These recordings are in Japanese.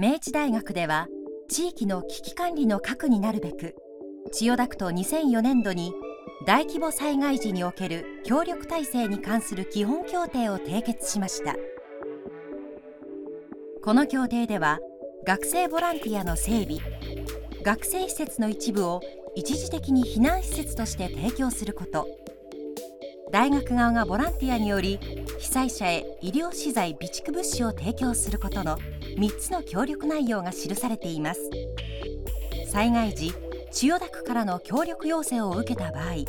明治大学では地域の危機管理の核になるべく千代田区と2004年度に大規模災害時における協力体制に関する基本協定を締結しました。この協定では学生ボランティアの整備学生施設の一部を一時的に避難施設として提供すること大学側がボランティアにより被災者へ医療資材備蓄物資を提供することの3つの協力内容が記されています。災害時千代田区からの協力要請を受けた場合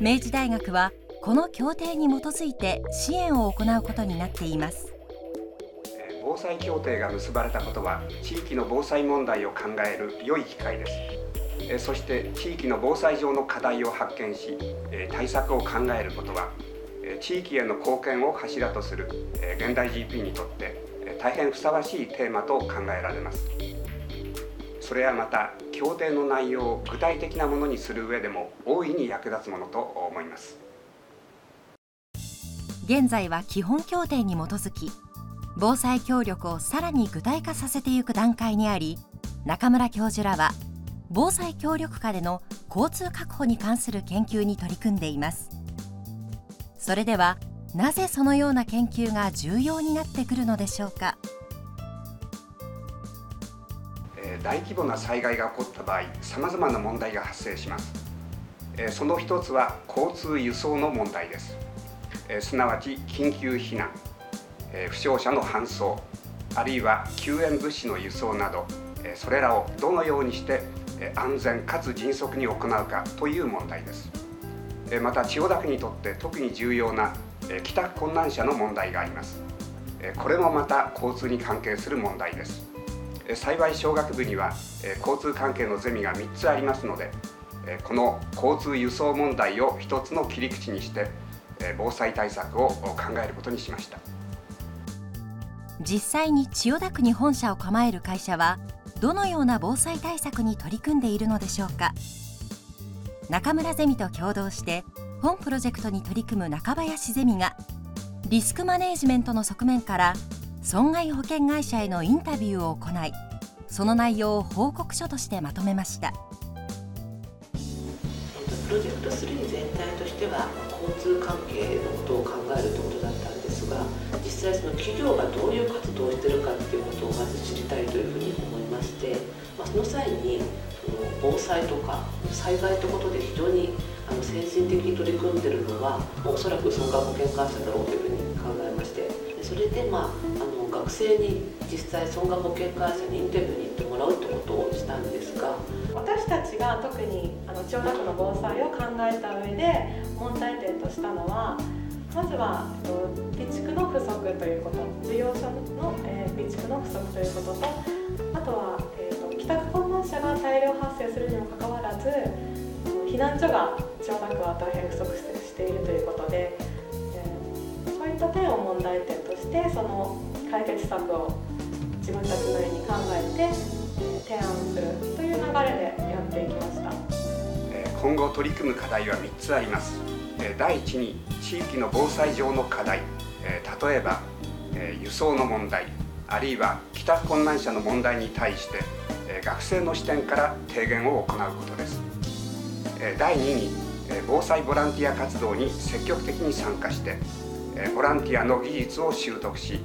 明治大学はこの協定に基づいて支援を行うことになっています。防災協定が結ばれたことは地域の防災問題を考える良い機会です。そして地域の防災上の課題を発見し対策を考えることは地域への貢献を柱とする現代 GP にとって大変ふさわしいテーマと考えられます。それはまた協定の内容を具体的なものにする上でも大いに役立つものと思います。現在は基本協定に基づき防災協力をさらに具体化させていく段階にあり中村教授らは防災協力下での交通確保に関する研究に取り組んでいます。それではなぜそのような研究が重要になってくるのでしょうか？大規模な災害が起こった場合さまざまな問題が発生します。その一つは交通輸送の問題です。すなわち緊急避難。負傷者の搬送。あるいは救援物資の輸送など。それらをどのようにして安全かつ迅速に行うかという問題です。また千代田区にとって特に重要な帰宅困難者の問題があります。これもまた交通に関係する問題です。幸い小学部には交通関係のゼミが3つありますのでこの交通輸送問題を一つの切り口にして防災対策を考えることにしました。実際に千代田区に本社を構える会社はどのような防災対策に取り組んでいるのでしょうか。中村ゼミと共同して本プロジェクトに取り組む中林ゼミがリスクマネージメントの側面から損害保険会社へのインタビューを行いその内容を報告書としてまとめました。プロジェクト3全体としては交通関係のことを考えるということだったんですが実際その企業がどういう活動をしているかっていうことをまず知りたいというふうに思いまして、まあ、その際にその防災とか災害ということで非常にあの先進的に取り組んでるのはおそらく損害保険会社だろうというふうに考えましてそれで、まあ、あの学生に実際損害保険会社にインタビューに行ってもらうってことをしたんですが私たちが特にあの千代田区の防災を考えた上で問題点としたのはまずは備蓄の不足ということ事業者の、えー、備蓄の不足ということとあとは、えーと、帰宅困難者が大量発生するにもかかわらず避難所が千代田区は大変不足しているということで、えー、そういった点を問題点としてその解決策を自分たちなりに考えて、え、提案するという流れでやっていきました。今後取り組む課題は3つあります。第一に地域の防災上の課題。例えば輸送の問題あるいは帰宅困難者の問題に対して学生の視点から提言を行うことです。第2に防災ボランティア活動に積極的に参加してボランティアの技術を習得し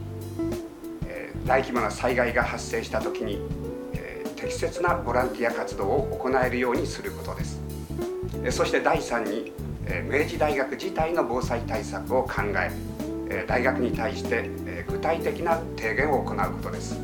大規模な災害が発生した時に適切なボランティア活動を行えるようにすることです。そして第3に明治大学自体の防災対策を考え大学に対して具体的な提言を行うことです。